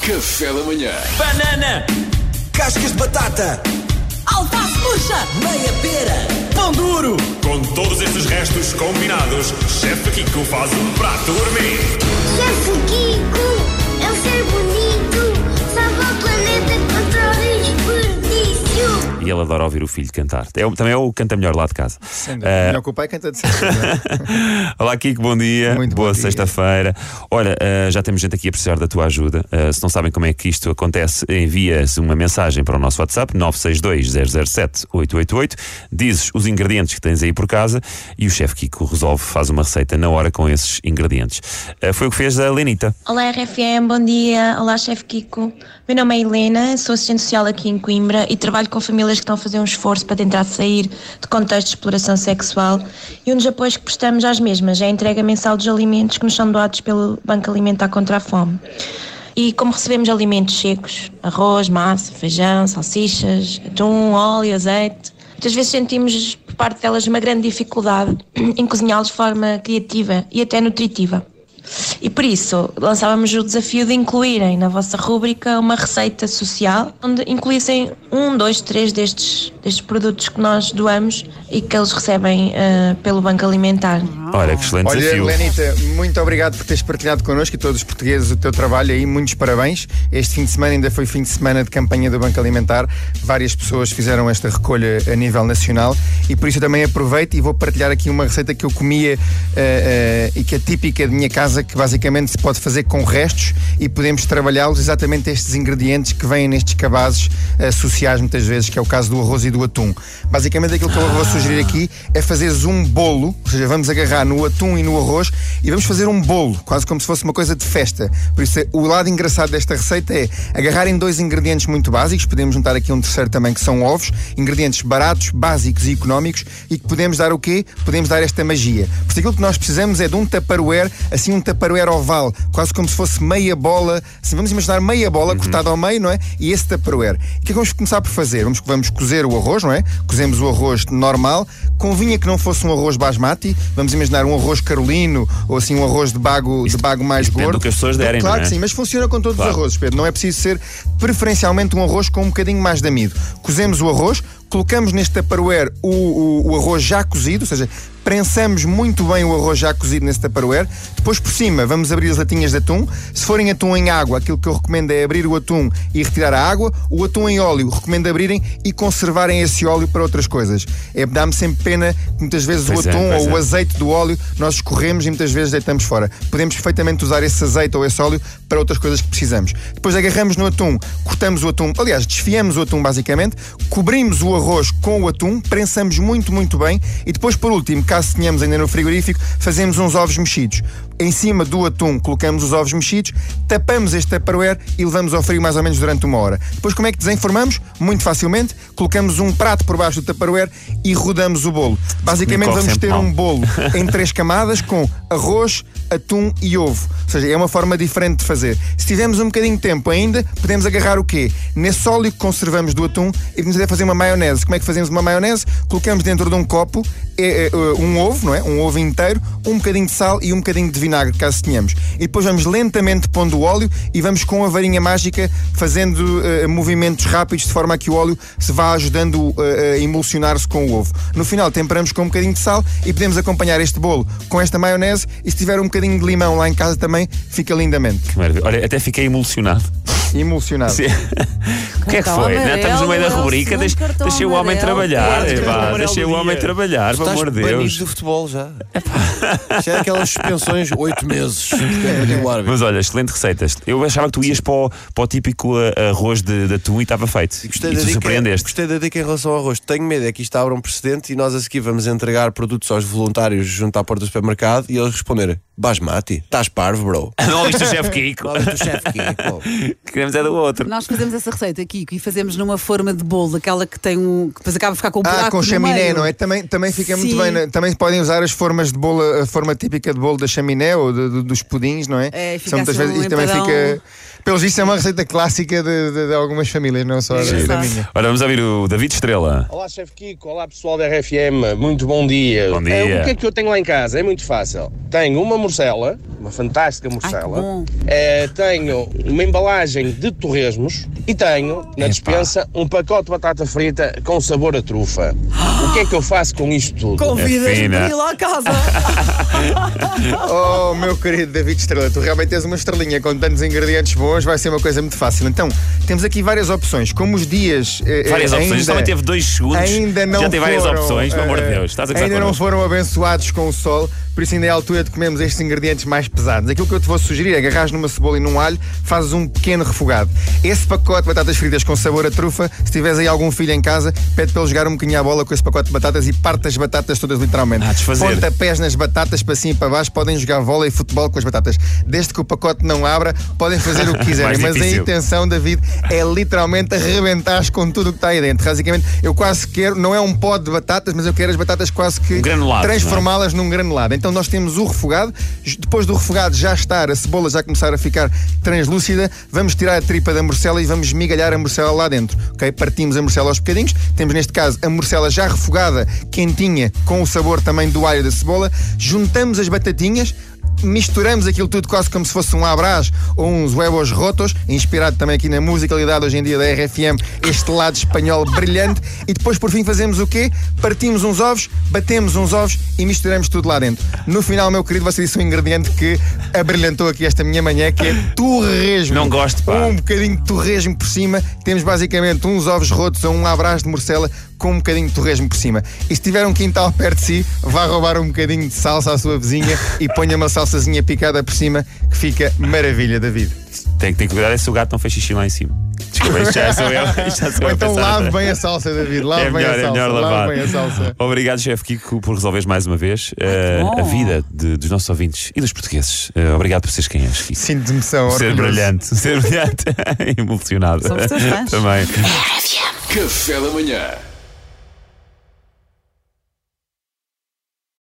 Café da manhã. Banana, Cascas de batata, Alface murcha, meia pera, pão duro, Com todos estes restos combinados, Chefe Kiko faz um prato gourmet. Chefe Kiko, E ele adora ouvir o filho cantar. É, também é o que canta melhor lá de casa. Eh, Melhor que o pai canta de sempre. é? Olá, Kiko, bom dia. Muito Boa sexta-feira. Olha, eh, já temos gente aqui a precisar da tua ajuda. Eh, se não sabem como é que isto acontece, envia-se uma mensagem para o nosso WhatsApp 962-007-888. Dizes os ingredientes que tens aí por casa e o chefe Kiko resolve, faz uma receita na hora com esses ingredientes. Eh, foi o que fez a Lenita. Olá RFM, bom dia. Olá chefe Kiko. Meu nome é Helena, sou assistente social aqui em Coimbra e trabalho com famílias que estão a fazer um esforço para tentar sair de contexto de exploração sexual e um dos apoios que prestamos às mesmas é a entrega mensal dos alimentos que nos são doados pelo Banco Alimentar contra a Fome. E como recebemos alimentos secos, arroz, massa, feijão, salsichas, atum, óleo, azeite, muitas vezes sentimos por parte delas uma grande dificuldade em cozinhá-los de forma criativa e até nutritiva. E por isso lançávamos o desafio de incluírem na vossa rúbrica uma receita social onde incluíssem um, dois, três destes, destes produtos que nós doamos e que eles recebem eh, pelo Banco Alimentar. Olha, que excelente Olha, desafio. Lenita, muito obrigado por teres partilhado connosco e todos os portugueses o teu trabalho aí. Muitos parabéns. Este fim de semana ainda foi fim de semana de campanha do Banco Alimentar. Várias pessoas fizeram esta recolha a nível nacional e por isso eu também aproveito e vou partilhar aqui uma receita que eu comia eh, eh, e que é típica de minha casa, que basicamente se pode fazer com restos e podemos trabalhá-los exatamente estes ingredientes que vêm nestes cabazes eh, sociais muitas vezes, que é o caso do arroz e do atum. Basicamente aquilo que eu vou sugerir aqui é fazeres um bolo, ou seja, vamos agarrar no atum e no arroz e vamos fazer um bolo, quase como se fosse uma coisa de festa. Por isso, o lado engraçado desta receita é agarrarem dois ingredientes muito básicos, podemos juntar aqui um terceiro também que são ovos, ingredientes baratos, básicos e económicos e que podemos dar o quê? Podemos dar esta magia. Por isso aquilo que nós precisamos é de um tupperware, assim um tupperware oval, quase como se fosse meia bola, assim, vamos imaginar meia bola cortada ao meio, não é? E esse tupperware. O que é que vamos começar por fazer? Vamos, vamos cozer o arroz, não é? Cozemos o arroz normal, convinha que não fosse um arroz basmati, vamos imaginar um arroz carolino ou assim um arroz de bago, de bago mais gordo. do que as pessoas derem, Claro não é? que sim, mas funciona com todos Claro. os arrozes, Pedro. Não é preciso ser preferencialmente um arroz com um bocadinho mais de amido. Cozemos o arroz, colocamos neste tupperware o, o, o arroz já cozido, ou seja, prensamos muito bem o arroz já cozido nesse tupperware. Depois por cima vamos abrir as latinhas de atum. Se forem atum em água, aquilo que eu recomendo é abrir o atum e retirar a água. O atum em óleo, recomendo abrirem e conservarem esse óleo para outras coisas. É, Dá-me sempre pena que muitas vezes Pois o é, atum pois ou é. o azeite do óleo nós escorremos e muitas vezes deitamos fora. Podemos perfeitamente usar esse azeite ou esse óleo para outras coisas que precisamos. Depois agarramos no atum, cortamos o atum, aliás, desfiamos o atum basicamente, cobrimos o arroz com o atum, prensamos muito, muito bem e depois, por último, caso tenhamos ainda no frigorífico, fazemos uns ovos mexidos. Em cima do atum colocamos os ovos mexidos, tapamos este tupperware e levamos ao frio mais ou menos durante uma hora. Depois como é que desenformamos? Muito facilmente, colocamos um prato por baixo do tupperware e rodamos o bolo. Basicamente vamos ter mal. um bolo em três camadas com arroz, atum e ovo. Ou seja, é uma forma diferente de fazer. Se tivermos um bocadinho de tempo ainda, podemos agarrar o quê? Nesse óleo que conservamos do atum e vamos fazer uma maionese. Como é que fazemos uma maionese? Colocamos dentro de um copo é, é, um ovo, não é? Um ovo inteiro, um bocadinho de sal e um bocadinho de vinagre, caso tenhamos. E depois vamos lentamente pondo o óleo e vamos com a varinha mágica fazendo eh, movimentos rápidos de forma a que o óleo se vá ajudando eh, a emulsionar-se com o ovo. No final temperamos com um bocadinho de sal e podemos acompanhar este bolo com esta maionese e se tiver um bocadinho de limão lá em casa também, fica lindamente. Olha, até fiquei emulsionado. Emulsionado. Sim. O que é que Cartão foi? né? amarelo, Estamos no meio da é rubrica. segundo Deixa, cartão deixei o homem amarelo. trabalhar. Quarto epá, amarelo deixei do o homem dia. trabalhar, pelo Estás amor de banido Deus. do futebol já. Já é aquelas suspensões, oito meses. O árbitro. Mas olha, excelente receita. Eu achava que tu ias para o, para o típico uh, arroz de, de atum e estava feito. E, Gostei tu da, dica, surpreendeste. gostei da dica em relação ao arroz. Tenho medo é que isto abra um precedente e nós a seguir vamos entregar produtos aos voluntários junto à porta do supermercado e eles responderem: Basmati, estás parvo, bro. Não ouviste o chefe Kiko? Olha o chefe Kiko. queremos é do outro. Nós fazemos essa receita aqui e fazemos numa forma de bolo, aquela que tem um. que depois acaba de ficar com um buraco Ah, com no chaminé, meio. não é? Também, também fica muito Sim. bem. né? Também podem usar as formas de bolo, a forma típica de bolo da chaminé ou de- de- dos pudins, não é? É, fica São muitas assim um vezes, e também fica. Pelos vistos, é uma receita clássica de, de- de algumas famílias, não só da, Giro. da minha. Ora, vamos ouvir o David Estrela. Olá, chefe Kiko. Olá, pessoal da RFM. Muito bom dia. Bom dia. Eh, o que é que eu tenho lá em casa? É muito fácil. Tenho uma morcela, uma fantástica morcela. Eh, tenho uma embalagem de torresmos e tenho, na despensa, um pacote de batata frita com sabor a trufa. O que é que eu faço com isto tudo? Convidas-me para ir lá a casa. Oh, meu querido David Estrela, tu realmente tens uma estrelinha com tantos ingredientes bons, vai ser uma coisa muito fácil. Então, temos aqui várias opções. Como os dias. eh, Várias eh, opções. ainda- Também teve dois segundos. Ainda não Já tem várias foram, opções, pelo amor de eh, Deus. Estás a Ainda não foram abençoados com o sol, por isso ainda é a altura de comermos estes ingredientes mais pesados. Aquilo que eu te vou sugerir é agarrar numa cebola e num alho, fazes um pequeno refogado. Esse pacote de batatas fritas com sabor a trufa, se tiveres aí algum filho em casa, pede para ele jogar um bocadinho à bola com esse pacote de batatas e parte as batatas todas literalmente. Ah, desfazer. Pontapés nas batatas para cima e para baixo, podem jogar vôlei e futebol com as batatas. Desde que o pacote não abra, podem fazer o que quiserem. Mas a intenção, David, é literalmente arrebentares com tudo o que está aí dentro. Basicamente, eu quase quero, não é um pó de batatas, mas eu quero as batatas quase que Um granulado, transformá-las num granulado. Então nós temos o refogado, depois do refogado já estar, a cebola já começar a ficar translúcida, vamos tirar a tripa da morcela e vamos migalhar a morcela lá dentro. ok? Partimos a morcela aos bocadinhos, temos neste caso a morcela já refogada, quentinha, com o sabor também do alho da cebola, juntamos as batatinhas, misturamos aquilo tudo quase como se fosse um abrás ou uns huevos rotos, inspirado também aqui na musicalidade hoje em dia da RFM, este lado espanhol brilhante, e depois por fim fazemos o quê? Partimos uns ovos, batemos uns ovos e misturamos tudo lá dentro. No final, meu querido, você disse um ingrediente que abrilhantou aqui esta minha manhã, que é torresmo. Não gosto, pá. Um bocadinho de torresmo por cima, temos basicamente uns ovos rotos ou um abrás de morcela com um bocadinho de torresmo por cima. E se tiver um quintal perto de si, vá roubar um bocadinho de salsa à sua vizinha e ponha uma salsazinha picada por cima, que fica maravilha, David. Tem, tem que cuidar é se o gato não fez xixi lá em cima. Desculpa, isto já sou eu. Já sou Ou então lave bem a salsa, David. Lave É bem melhor, a é salsa. melhor lave lavar. bem a salsa. Obrigado, chefe Kiko, por resolveres mais uma vez bom. a vida de- dos nossos ouvintes e dos portugueses. Eh, obrigado por seres quem és, Kiko. Sinto emoção. Ser brilhante, ser brilhante emocionado. Somos teus fãs. Também. Café da manhã.